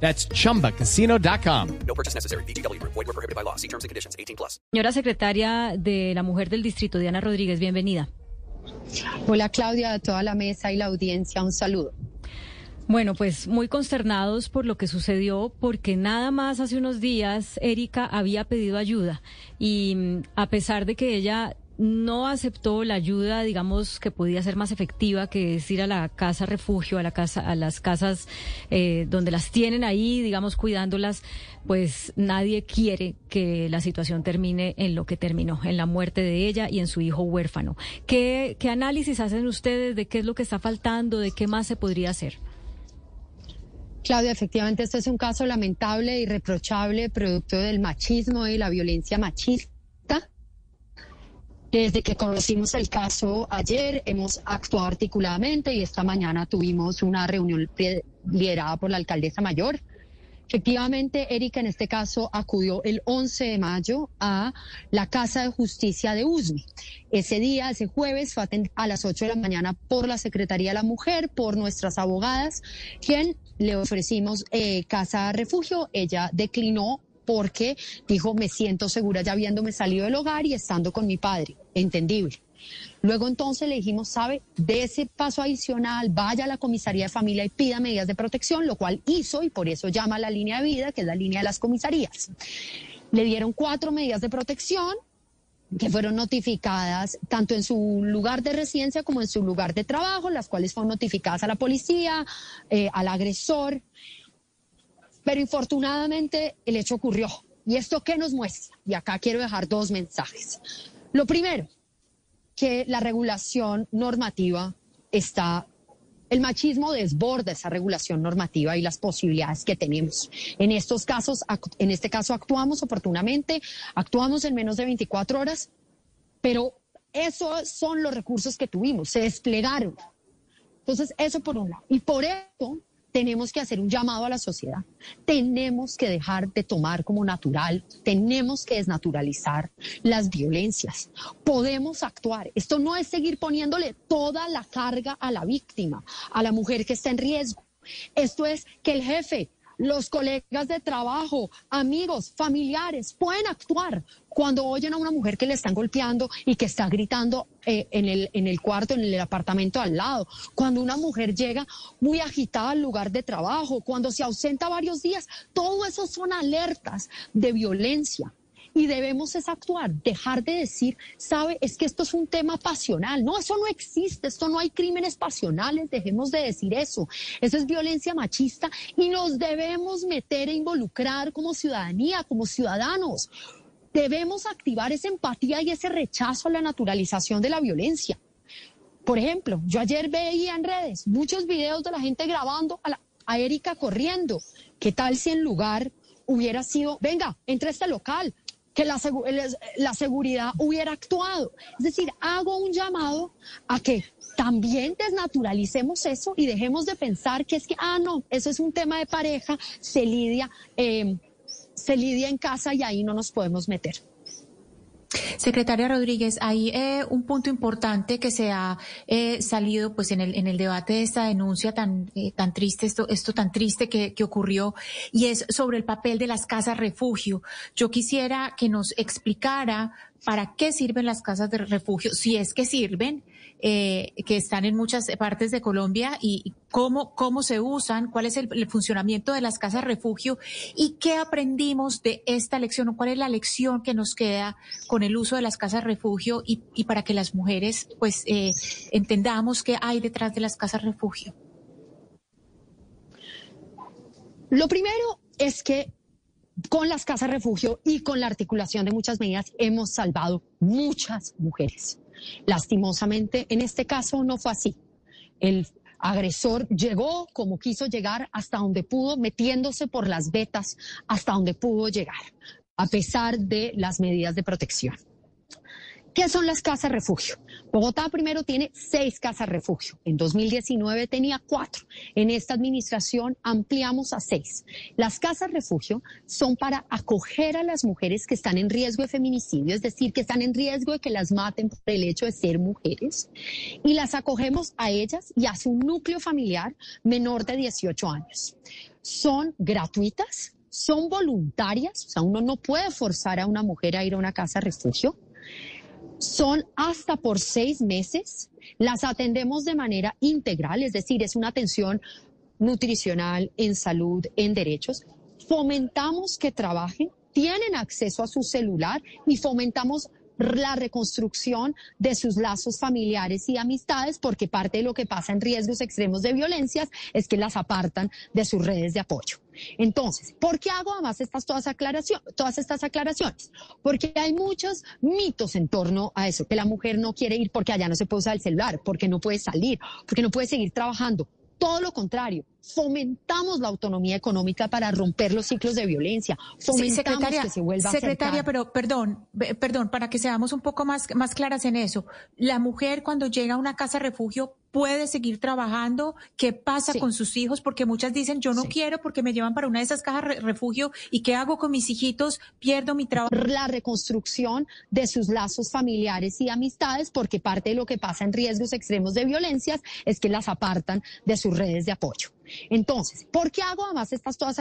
That's chumbacasino.com. No purchase necessary. BGW. Void were prohibited by law. See terms and conditions. 18 plus. Señora secretaria de la Mujer del Distrito, Diana Rodríguez, bienvenida. Hola Claudia, a toda la mesa y la audiencia, un saludo. Bueno, pues muy consternados por lo que sucedió, porque nada más hace unos días Erika había pedido ayuda y mm, a pesar de que ella no aceptó la ayuda, digamos, que podía ser más efectiva, que es ir a la casa refugio, a la casa, a las casas eh, donde las tienen ahí, digamos, cuidándolas, pues nadie quiere que la situación termine en lo que terminó, en la muerte de ella y en su hijo huérfano. ¿Qué, qué análisis hacen ustedes de qué es lo que está faltando, de qué más se podría hacer? Claudia, efectivamente, este es un caso lamentable y reprochable, producto del machismo y la violencia machista. Desde que conocimos el caso ayer, hemos actuado articuladamente y esta mañana tuvimos una reunión liderada por la alcaldesa mayor. Efectivamente, Erika en este caso acudió el 11 de mayo a la Casa de Justicia de USMI. Ese día, ese jueves, fue a las 8 de la mañana por la Secretaría de la Mujer, por nuestras abogadas, quien le ofrecimos eh, casa refugio. Ella declinó porque dijo, me siento segura ya habiéndome salido del hogar y estando con mi padre. Entendible. Luego entonces le dijimos, sabe, de ese paso adicional, vaya a la comisaría de familia y pida medidas de protección, lo cual hizo y por eso llama a la línea de vida, que es la línea de las comisarías. Le dieron cuatro medidas de protección que fueron notificadas tanto en su lugar de residencia como en su lugar de trabajo, las cuales fueron notificadas a la policía, eh, al agresor. Pero infortunadamente el hecho ocurrió. ¿Y esto qué nos muestra? Y acá quiero dejar dos mensajes. Lo primero, que la regulación normativa está el machismo desborda esa regulación normativa y las posibilidades que tenemos. En estos casos, en este caso actuamos oportunamente, actuamos en menos de 24 horas, pero esos son los recursos que tuvimos, se desplegaron. Entonces, eso por un lado. Y por eso tenemos que hacer un llamado a la sociedad. Tenemos que dejar de tomar como natural, tenemos que desnaturalizar las violencias. Podemos actuar. Esto no es seguir poniéndole toda la carga a la víctima, a la mujer que está en riesgo. Esto es que el jefe los colegas de trabajo, amigos, familiares, pueden actuar cuando oyen a una mujer que le están golpeando y que está gritando eh, en, el, en el cuarto, en el apartamento al lado, cuando una mujer llega muy agitada al lugar de trabajo, cuando se ausenta varios días, todo eso son alertas de violencia y debemos es actuar, dejar de decir, sabe, es que esto es un tema pasional. No, eso no existe, esto no hay crímenes pasionales, dejemos de decir eso. Eso es violencia machista y nos debemos meter e involucrar como ciudadanía, como ciudadanos. Debemos activar esa empatía y ese rechazo a la naturalización de la violencia. Por ejemplo, yo ayer veía en redes muchos videos de la gente grabando a, a Erika corriendo. ¿Qué tal si en lugar hubiera sido, venga, entre este local, que la, la seguridad hubiera actuado. Es decir, hago un llamado a que también desnaturalicemos eso y dejemos de pensar que es que, ah, no, eso es un tema de pareja, se lidia, eh, se lidia en casa y ahí no nos podemos meter. Secretaria Rodríguez, hay eh, un punto importante que se ha eh, salido pues en el, en el debate de esta denuncia tan, eh, tan triste, esto, esto tan triste que, que ocurrió, y es sobre el papel de las casas refugio. Yo quisiera que nos explicara para qué sirven las casas de refugio, si es que sirven, eh, que están en muchas partes de Colombia y, cómo, cómo se usan, cuál es el, funcionamiento de las casas refugio y qué aprendimos de esta lección o cuál es la lección que nos queda con el uso de las casas refugio y, y para que las mujeres pues eh, entendamos qué hay detrás de las casas refugio. Lo primero es que con las casas refugio y con la articulación de muchas medidas hemos salvado muchas mujeres. Lastimosamente, en este caso no fue así. El agresor llegó como quiso llegar hasta donde pudo, metiéndose por las vetas hasta donde pudo llegar. a pesar de las medidas de protección. ¿Qué son las casas refugio? Bogotá primero tiene seis casas refugio. En 2019 tenía cuatro. En esta administración ampliamos a seis. Las casas refugio son para acoger a las mujeres que están en riesgo de feminicidio, es decir, que están en riesgo de que las maten por el hecho de ser mujeres. Y las acogemos a ellas y a su núcleo familiar menor de 18 años. Son gratuitas, son voluntarias, o sea, uno no puede forzar a una mujer a ir a una casa refugio son hasta por seis meses. Las atendemos de manera integral, es decir, es una atención nutricional, en salud, en derechos. Fomentamos que trabajen, tienen acceso a su celular y fomentamos la reconstrucción de sus lazos familiares y amistades, porque parte de lo que pasa en riesgos extremos de violencias es que las apartan de sus redes de apoyo. Entonces, ¿por qué hago además estas todas, estas aclaraciones? Porque hay muchos mitos en torno a eso, que la mujer no quiere ir porque allá no se puede usar el celular, porque no puede salir, porque no puede seguir trabajando. Todo lo contrario, fomentamos la autonomía económica para romper los ciclos de violencia. Fomentamos que se vuelva secretaria, pero perdón, perdón, para que seamos un poco más, más claras en eso. La mujer cuando llega a una casa refugio puede seguir trabajando, qué pasa con sus hijos, porque muchas dicen yo no quiero porque me llevan para una de esas cajas refugio y qué hago con mis hijitos, pierdo mi trabajo. La reconstrucción de sus lazos familiares y amistades, porque parte de lo que pasa en riesgos extremos de violencias es que las apartan de sus redes de apoyo. Entonces, ¿por qué hago además estas todas,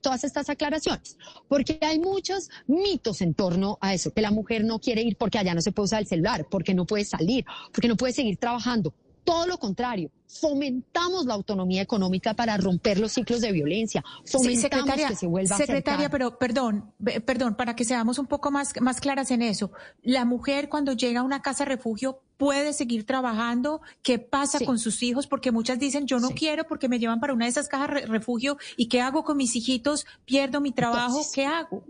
todas estas aclaraciones? Porque hay muchos mitos en torno a eso, que la mujer no quiere ir porque allá no se puede usar el celular, porque no puede salir, porque no puede seguir trabajando. Todo lo contrario, fomentamos la autonomía económica para romper los ciclos de violencia. Fomentamos que se vuelva Secretaria, pero perdón, perdón, para que seamos un poco más, más claras en eso. La mujer cuando llega a una casa refugio puede seguir trabajando. ¿Qué pasa con sus hijos? Porque muchas dicen, yo no quiero porque me llevan para una de esas cajas refugio y ¿qué hago con mis hijitos? Pierdo mi trabajo, ¿qué hago?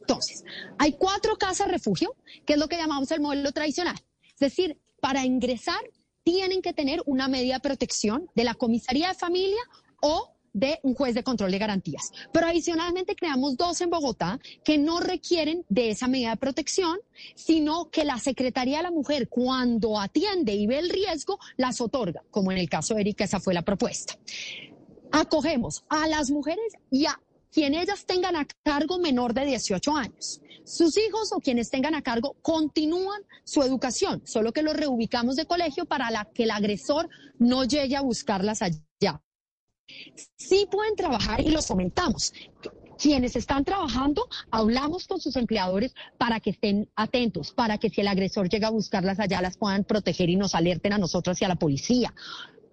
Entonces, hay cuatro casas refugio, que es lo que llamamos el modelo tradicional. Es decir, para ingresar tienen que tener una medida de protección de la comisaría de familia o de un juez de control de garantías. Pero adicionalmente creamos dos en Bogotá que no requieren de esa medida de protección, sino que la Secretaría de la Mujer, cuando atiende y ve el riesgo, las otorga, como en el caso de Erika, esa fue la propuesta. Acogemos a las mujeres y a quien ellas tengan a cargo menor de 18 años. Sus hijos o quienes tengan a cargo continúan su educación, solo que los reubicamos de colegio para que el agresor no llegue a buscarlas allá. Sí pueden trabajar y los fomentamos. Quienes están trabajando, hablamos con sus empleadores para que estén atentos, para que si el agresor llega a buscarlas allá, las puedan proteger y nos alerten a nosotros y a la policía.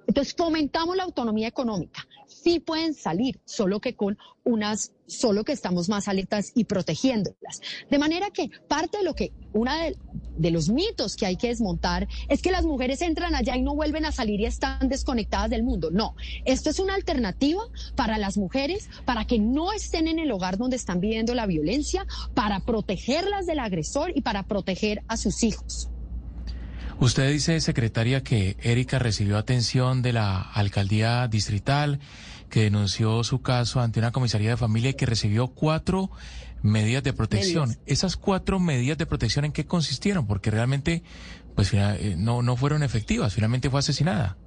Entonces fomentamos la autonomía económica. Sí pueden salir, solo que con unas, solo que estamos más alertas y protegiéndolas. De manera que parte de lo que, una de, de, los mitos que hay que desmontar es que las mujeres entran allá y no vuelven a salir y están desconectadas del mundo. No, esto es una alternativa para las mujeres, para que no estén en el hogar donde están viviendo la violencia, para protegerlas del agresor y para proteger a sus hijos. Usted dice, secretaria, que Erika recibió atención de la alcaldía distrital, que denunció su caso ante una comisaría de familia y que recibió cuatro medidas de protección. Esas cuatro medidas de protección, ¿en qué consistieron? Porque realmente, pues, eh, no, no fueron efectivas. Finalmente fue asesinada.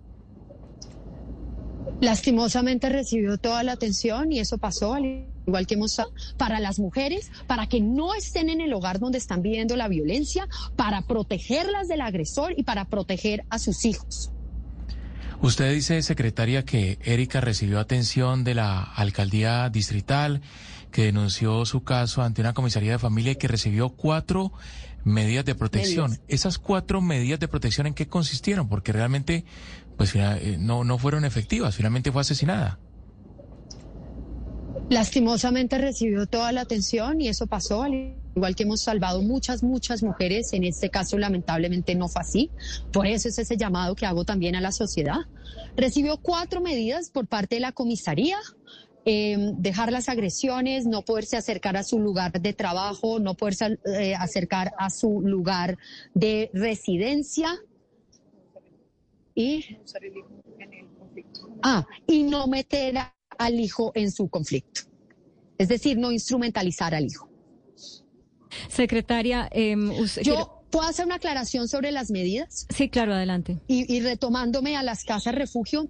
Lastimosamente recibió toda la atención y eso pasó, al igual que hemos para las mujeres, para que no estén en el hogar donde están viviendo la violencia, para protegerlas del agresor y para proteger a sus hijos. Usted dice, secretaria, que Erika recibió atención de la alcaldía distrital, que denunció su caso ante una comisaría de familia y que recibió cuatro medidas de protección. Esas cuatro medidas de protección, ¿en qué consistieron? Porque realmente pues eh, no, no fueron efectivas, finalmente fue asesinada. Lastimosamente recibió toda la atención y eso pasó, al igual que hemos salvado muchas, muchas mujeres, en este caso lamentablemente no fue así, por eso es ese llamado que hago también a la sociedad. Recibió cuatro medidas por parte de la comisaría, em, dejar las agresiones, no poderse acercar a su lugar de trabajo, no poderse eh, acercar a su lugar de residencia, y, ah, y no meter al hijo en su conflicto. Es decir, no instrumentalizar al hijo. Secretaria, em, usted Yo quiero- puedo hacer una aclaración sobre las medidas. Sí, claro, adelante. Y, y retomándome a las casas refugio,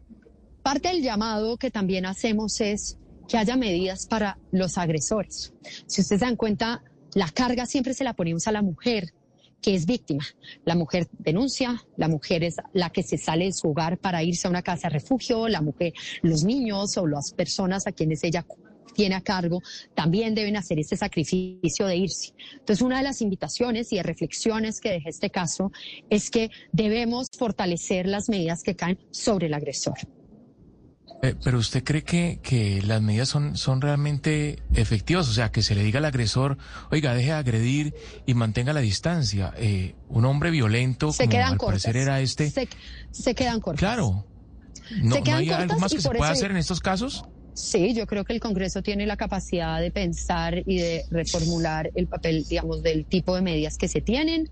parte del llamado que también hacemos es que haya medidas para los agresores. Si ustedes se dan cuenta, la carga siempre se la ponemos a la mujer que es víctima. La mujer denuncia, la mujer es la que se sale de su hogar para irse a una casa refugio, la mujer, los niños o las personas a quienes ella tiene a cargo también deben hacer ese sacrificio de irse. Entonces, una de las invitaciones y de reflexiones que deja este caso es que debemos fortalecer las medidas que caen sobre el agresor. Eh, pero usted cree que, que las medidas son, son realmente efectivas, o sea, que se le diga al agresor, oiga, deje de agredir y mantenga la distancia. Eh, un hombre violento, Se como quedan al cortas. parecer era este, Se, se quedan cortas. claro. ¿No, Se ¿no quedan hay algo más que se pueda hacer en estos casos? Sí, yo creo que el Congreso tiene la capacidad de pensar y de reformular el papel, digamos, del tipo de medidas que se tienen.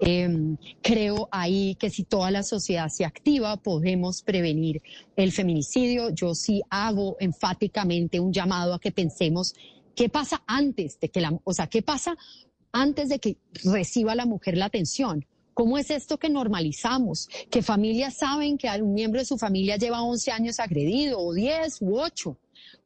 Eh, creo ahí que si toda la sociedad se activa, podemos prevenir el feminicidio. Yo sí hago enfáticamente un llamado a que pensemos qué pasa antes de que la, o sea, qué pasa antes de que reciba la mujer la atención. ¿Cómo es esto que normalizamos? Que familias saben que un miembro de su familia lleva 11 años agredido, o 10 u 8.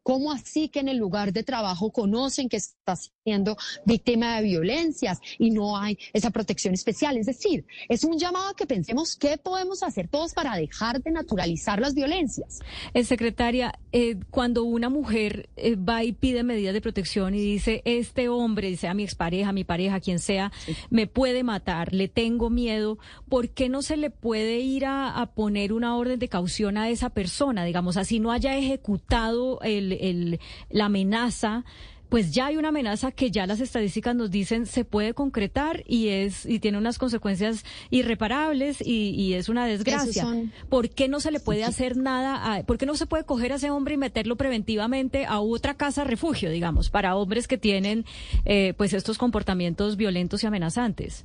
¿Cómo así que en el lugar de trabajo conocen que está siendo víctima de violencias y no hay esa protección especial? Es decir, es un llamado a que pensemos qué podemos hacer todos para dejar de naturalizar las violencias. Eh, secretaria, eh, cuando una mujer eh, va y pide medidas de protección y dice, este hombre, sea mi expareja, mi pareja, quien sea, me puede matar, le tengo miedo, ¿por qué no se le puede ir a, a poner una orden de caución a esa persona? Digamos, así no haya ejecutado el, el- la amenaza. Pues ya hay una amenaza que ya las estadísticas nos dicen se puede concretar y es y tiene unas consecuencias irreparables y, y es una desgracia. son- ¿Por qué no se le puede hacer nada? A, ¿Por qué no se puede coger a ese hombre y meterlo preventivamente a otra casa refugio, digamos, para hombres que tienen eh, pues estos comportamientos violentos y amenazantes?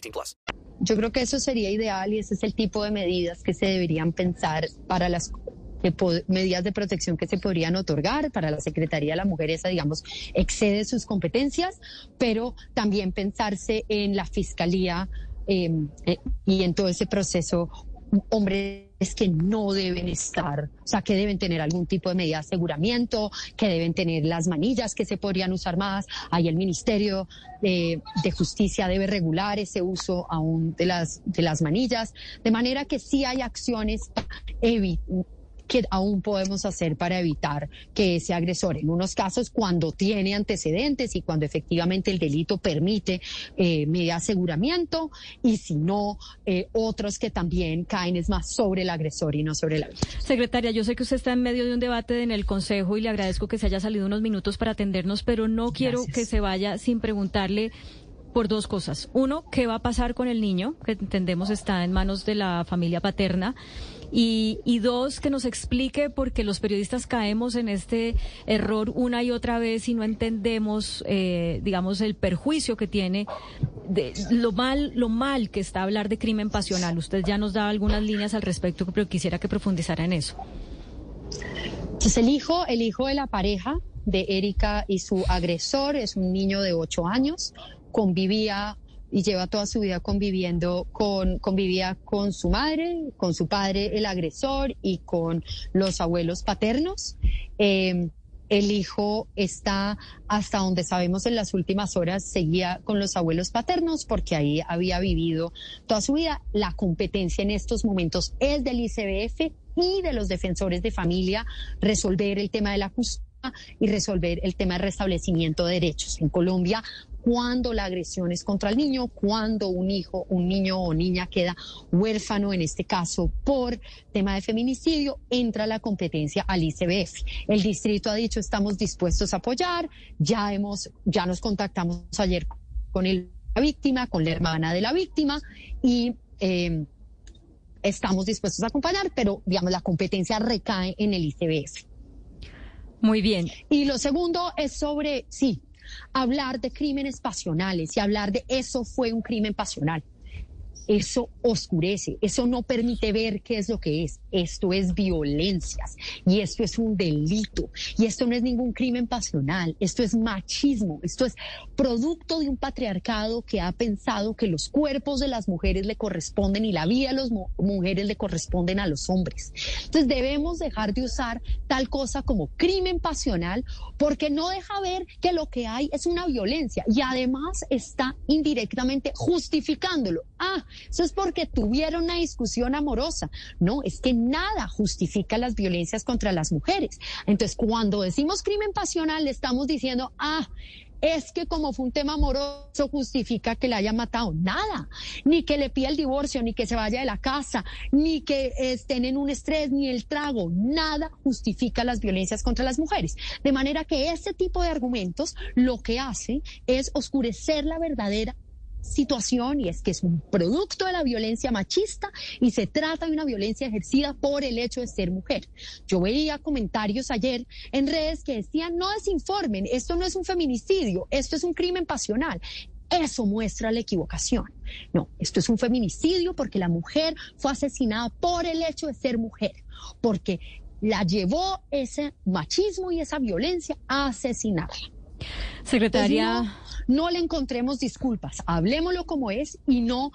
18 plus. Yo creo que eso sería ideal y ese es el tipo de medidas que se deberían pensar para las medidas de protección que se podrían otorgar para la Secretaría de la Mujer, esa, digamos, excede sus competencias, pero también pensarse en la Fiscalía eh, eh, y en todo ese proceso hombres que no deben estar, o sea, que deben tener algún tipo de medida de aseguramiento, que deben tener las manillas que se podrían usar más. Ahí el Ministerio de, de Justicia debe regular ese uso aún de las, de las manillas, de manera que sí hay acciones evi- que aún podemos hacer para evitar que ese agresor, en unos casos cuando tiene antecedentes y cuando efectivamente el delito permite eh, media aseguramiento, y si no, eh, otros que también caen es más sobre el agresor y no sobre la víctima. Secretaria, yo sé que usted está en medio de un debate en el Consejo y le agradezco que se haya salido unos minutos para atendernos, pero no quiero que se vaya sin preguntarle por dos cosas. Uno, ¿qué va a pasar con el niño? Que entendemos está en manos de la familia paterna. Y, y dos, que nos explique por qué los periodistas caemos en este error una y otra vez y no entendemos, eh, digamos, el perjuicio que tiene, de, lo mal, lo mal que está hablar de crimen pasional. Usted ya nos da algunas líneas al respecto, pero quisiera que profundizara en eso. Entonces el hijo, el hijo de la pareja de Erika y su agresor es un niño de ocho años, convivía y lleva toda su vida conviviendo con, convivía con su madre, con su padre, el agresor, y con los abuelos paternos. Eh, el hijo está, hasta donde sabemos en las últimas horas, seguía con los abuelos paternos porque ahí había vivido toda su vida. La competencia en estos momentos es del ICBF y de los defensores de familia resolver el tema de la justicia y resolver el tema de restablecimiento de derechos. En Colombia, cuando la agresión es contra el niño, cuando un hijo, un niño o niña queda huérfano, en este caso por tema de feminicidio, entra la competencia al ICBF. El distrito ha dicho estamos dispuestos a apoyar, ya hemos, ya nos contactamos ayer con el, la víctima, con la hermana de la víctima y eh, estamos dispuestos a acompañar, pero digamos la competencia recae en el ICBF. Muy bien. Y lo segundo es sobre, sí, hablar de crímenes pasionales y hablar de eso fue un crimen pasional eso oscurece, eso no permite ver qué es lo que es. Esto es violencias y esto es un delito y esto no es ningún crimen pasional, esto es machismo, esto es producto de un patriarcado que ha pensado que los cuerpos de las mujeres le corresponden y la vida de las mujeres le corresponden a los hombres. Entonces debemos dejar de usar tal cosa como crimen pasional porque no deja ver que lo que hay es una violencia y además está indirectamente justificándolo. Ah, eso es porque tuvieron una discusión amorosa. No, es que nada justifica las violencias contra las mujeres. Entonces, cuando decimos crimen pasional, le estamos diciendo, ah, es que como fue un tema amoroso justifica que le haya matado. Nada. Ni que le pida el divorcio, ni que se vaya de la casa, ni que estén en un estrés, ni el trago. Nada justifica las violencias contra las mujeres. De manera que ese tipo de argumentos lo que hace es oscurecer la verdadera situación y es que es un producto de la violencia machista y se trata de una violencia ejercida por el hecho de ser mujer. Yo veía comentarios ayer en redes que decían, no desinformen, esto no es un feminicidio, esto es un crimen pasional. Eso muestra la equivocación. No, esto es un feminicidio porque la mujer fue asesinada por el hecho de ser mujer, porque la llevó ese machismo y esa violencia a asesinarla. Secretaria no le encontremos disculpas, hablemoslo como es y no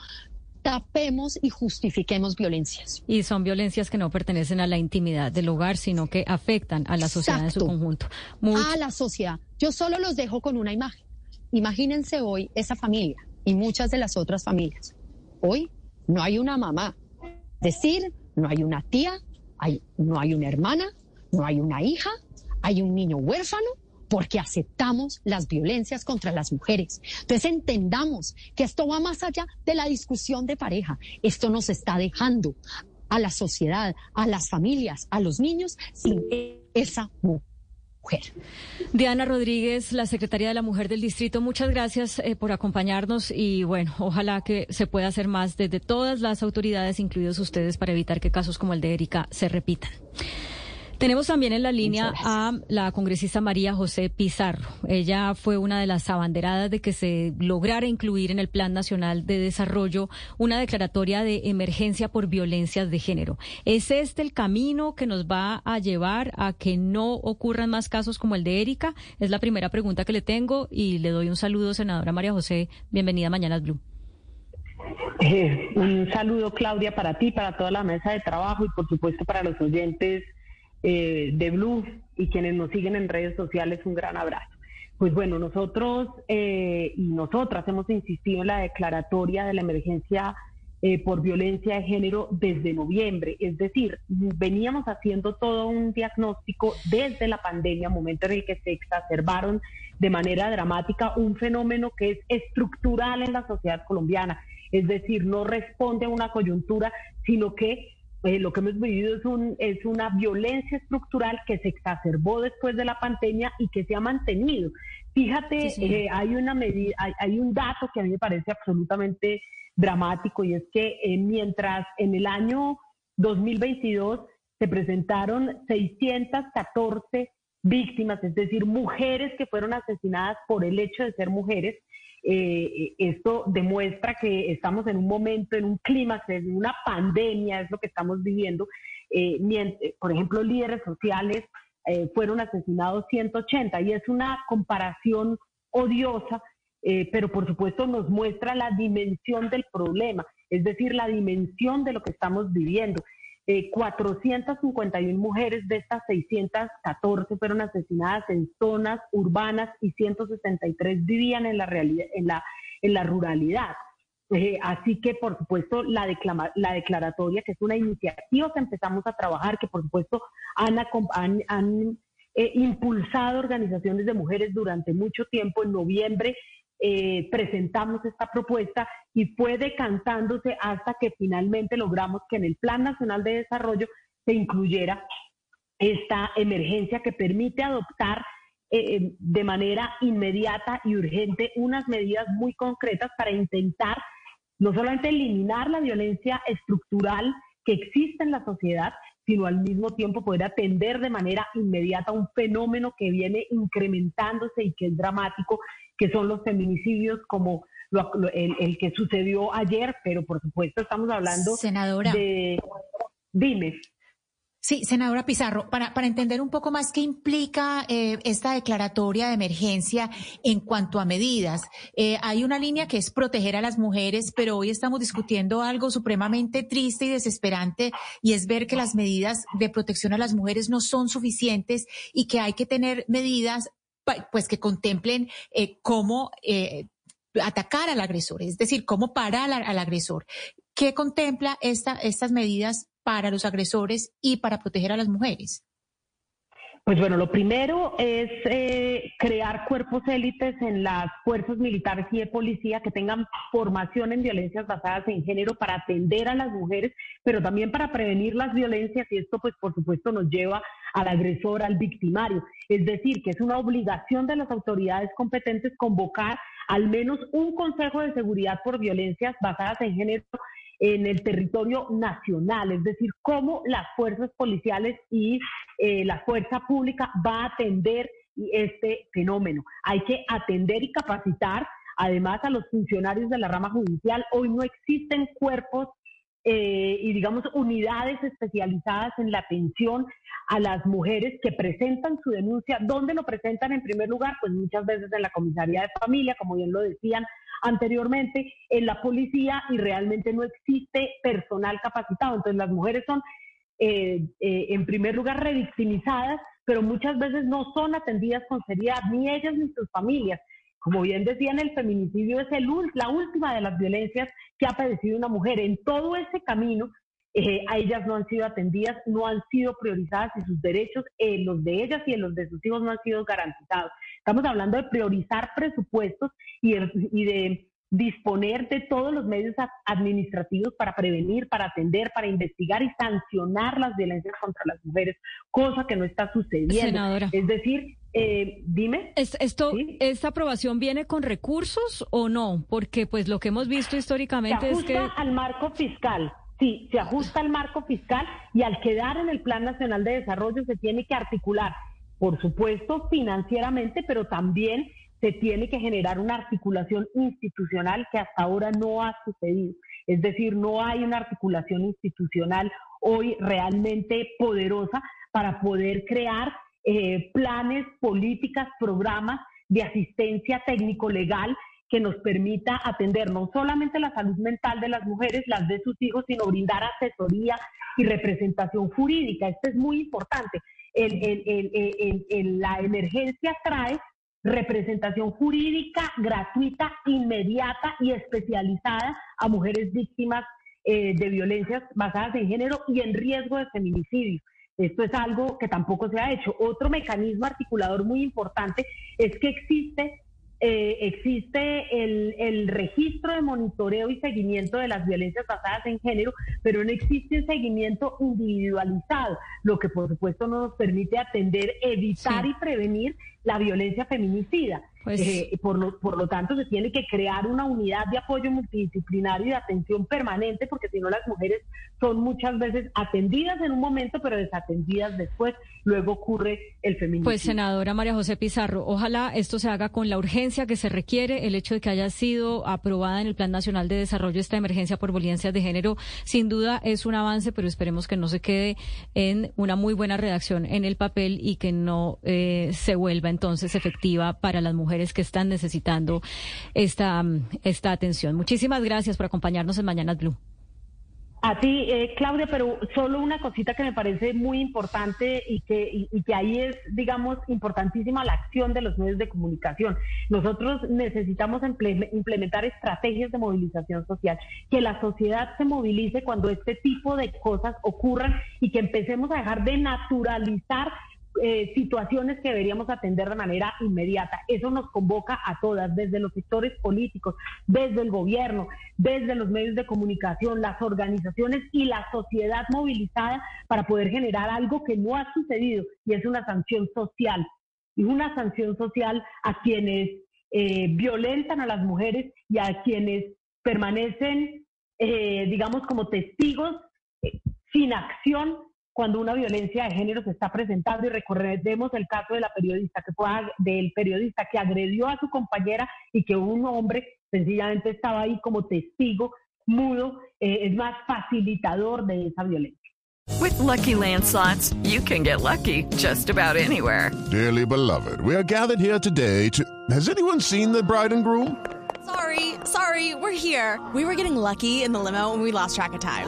tapemos y justifiquemos violencias. Y son violencias que no pertenecen a la intimidad del hogar, sino que afectan a la sociedad en su conjunto. A la sociedad. Yo solo los dejo con una imagen. Imagínense hoy esa familia y muchas de las otras familias. Hoy no hay una mamá, es decir, no hay una tía, hay, no hay una hermana, no hay una hija, hay un niño huérfano porque aceptamos las violencias contra las mujeres. Entonces entendamos que esto va más allá de la discusión de pareja. Esto nos está dejando a la sociedad, a las familias, a los niños sin esa mujer. Diana Rodríguez, la secretaria de la Mujer del Distrito, muchas gracias eh, por acompañarnos y bueno, ojalá que se pueda hacer más desde todas las autoridades, incluidos ustedes, para evitar que casos como el de Erika se repitan. Tenemos también en la línea a la congresista María José Pizarro. Ella fue una de las abanderadas de que se lograra incluir en el Plan Nacional de Desarrollo una declaratoria de emergencia por violencias de género. ¿Es este el camino que nos va a llevar a que no ocurran más casos como el de Erika? Es la primera pregunta que le tengo y le doy un saludo, senadora María José. Bienvenida a Mañanas Blue. Eh, un saludo, Claudia, para ti, para toda la mesa de trabajo y, por supuesto, para los oyentes eh, de Blue y quienes nos siguen en redes sociales, un gran abrazo. Pues bueno, nosotros eh, y nosotras hemos insistido en la declaratoria de la emergencia eh, por violencia de género desde noviembre, es decir, veníamos haciendo todo un diagnóstico desde la pandemia, momento en el que se exacerbaron de manera dramática un fenómeno que es estructural en la sociedad colombiana, es decir, no responde a una coyuntura, sino que eh, lo que hemos vivido es, un, es una violencia estructural que se exacerbó después de la pandemia y que se ha mantenido. Fíjate, eh, hay, una medida, hay, un dato que a mí me parece absolutamente dramático y es que eh, mientras en el año 2022 se presentaron 614 víctimas, es decir, mujeres que fueron asesinadas por el hecho de ser mujeres, eh, esto demuestra que estamos en un momento, en un clima, en una pandemia, es lo que estamos viviendo. Eh, por ejemplo, líderes sociales eh, fueron asesinados 180 y es una comparación odiosa, pero por supuesto nos muestra la dimensión del problema, es decir, la dimensión de lo que estamos viviendo. 451 eh, mujeres de estas 614 fueron asesinadas en zonas urbanas y 163 vivían en la, realidad, en la, ruralidad. Eh, así que, por supuesto, la, la declaratoria, que es una iniciativa que empezamos a trabajar, que por supuesto han, han, eh, impulsado organizaciones de mujeres durante mucho tiempo. En noviembre eh, presentamos esta propuesta y fue decantándose hasta que finalmente logramos que en el Plan Nacional de Desarrollo se incluyera esta emergencia que permite adoptar eh, de manera inmediata y urgente unas medidas muy concretas para intentar no solamente eliminar la violencia estructural que existe en la sociedad, sino al mismo tiempo poder atender de manera inmediata un fenómeno que viene incrementándose y que es dramático, que son los feminicidios como el, que sucedió ayer, pero por supuesto estamos hablando Senadora. de... Dime. Sí, senadora Pizarro, para, para entender un poco más qué implica eh, esta declaratoria de emergencia en cuanto a medidas. Eh, hay una línea que es proteger a las mujeres, pero hoy estamos discutiendo algo supremamente triste y desesperante y es ver que las medidas de protección a las mujeres no son suficientes y que hay que tener medidas pues que contemplen eh, cómo eh, atacar al agresor, es decir, cómo parar al, agresor. ¿Qué contempla esta, estas medidas para los agresores y para proteger a las mujeres? Pues bueno, lo primero es eh, crear cuerpos élites en las fuerzas militares y de policía que tengan formación en violencias basadas en género para atender a las mujeres, pero también para prevenir las violencias y esto pues por supuesto nos lleva al agresor, al victimario. Es decir, que es una obligación de las autoridades competentes convocar al menos un Consejo de Seguridad por Violencias basadas en género en el territorio nacional, es decir, cómo las fuerzas policiales y eh, la fuerza pública va a atender este fenómeno. Hay que atender y capacitar además a los funcionarios de la rama judicial. Hoy no existen cuerpos eh, y digamos unidades especializadas en la atención a las mujeres que presentan su denuncia. ¿Dónde lo presentan en primer lugar? Pues muchas veces en la comisaría de familia, como bien lo decían anteriormente, en la policía y realmente no existe personal capacitado. Entonces las mujeres son eh, eh, en primer lugar revictimizadas, pero muchas veces no son atendidas con seriedad, ni ellas ni sus familias. Como bien decían, el feminicidio es el, la última de las violencias que ha padecido una mujer. En todo ese camino, eh, a ellas no han sido atendidas, no han sido priorizadas y sus derechos, eh, los de ellas y los de sus hijos, no han sido garantizados. Estamos hablando de priorizar presupuestos y, y de disponer de todos los medios administrativos para prevenir, para atender, para investigar y sancionar las violencias contra las mujeres, cosa que no está sucediendo. Es decir, eh, dime. esto, ¿Esta aprobación viene con recursos o no? Porque pues lo que hemos visto históricamente es que... al marco fiscal. Sí, se ajusta al marco fiscal y al quedar en el Plan Nacional de Desarrollo se tiene que articular, por supuesto, financieramente, pero también se tiene que generar una articulación institucional que hasta ahora no ha sucedido. Es decir, no hay una articulación institucional hoy realmente poderosa para poder crear eh, planes, políticas, programas de asistencia técnico-legal que nos permita atender no solamente la salud mental de las mujeres, las de sus hijos, sino brindar asesoría y representación jurídica. Esto es muy importante. la emergencia trae representación jurídica gratuita, inmediata y especializada a mujeres víctimas eh, de violencias basadas en género y en riesgo de feminicidio. Esto es algo que tampoco se ha hecho. Otro mecanismo articulador muy importante es que existe eh, existe el, el, registro de monitoreo y seguimiento de las violencias basadas en género, pero no existe un seguimiento individualizado, lo que por supuesto no nos permite atender, evitar y prevenir la violencia feminicida. Pues, eh, por, lo, por lo tanto, se tiene que crear una unidad de apoyo multidisciplinario y de atención permanente, porque si no las mujeres son muchas veces atendidas en un momento, pero desatendidas después. Luego ocurre el feminicidio. Pues, senadora María José Pizarro, ojalá esto se haga con la urgencia que se requiere. El hecho de que haya sido aprobada en el Plan Nacional de Desarrollo esta emergencia por violencias de género, sin duda es un avance, pero esperemos que no se quede en una muy buena redacción en el papel y que no eh, se vuelva entonces efectiva para las mujeres que están necesitando esta, esta atención. Muchísimas gracias por acompañarnos en Mañana Blue. A ti, eh, Claudia, pero solo una cosita que me parece muy importante y, que ahí es, digamos, importantísima la acción de los medios de comunicación. Nosotros necesitamos implementar estrategias de movilización social, que la sociedad se movilice cuando este tipo de cosas ocurran y que empecemos a dejar de naturalizar eh, situaciones que deberíamos atender de manera inmediata. Eso nos convoca a todas, desde los sectores políticos, desde el gobierno, desde los medios de comunicación, las organizaciones y la sociedad movilizada para poder generar algo que no ha sucedido y es una sanción social y una sanción social a quienes eh, violentan a las mujeres y a quienes permanecen, eh, digamos, como testigos eh, sin acción cuando una violencia de género se está presentando y recordemos el caso de la periodista que fue del periodista que agredió a su compañera y que un hombre sencillamente estaba ahí como testigo mudo es más facilitador de esa violencia. With lucky landslots, you can get lucky just about anywhere. Dearly beloved, we are gathered here today to. Has anyone seen the bride and groom? Sorry, sorry, we're here. We were getting lucky in the limo and we lost track of time.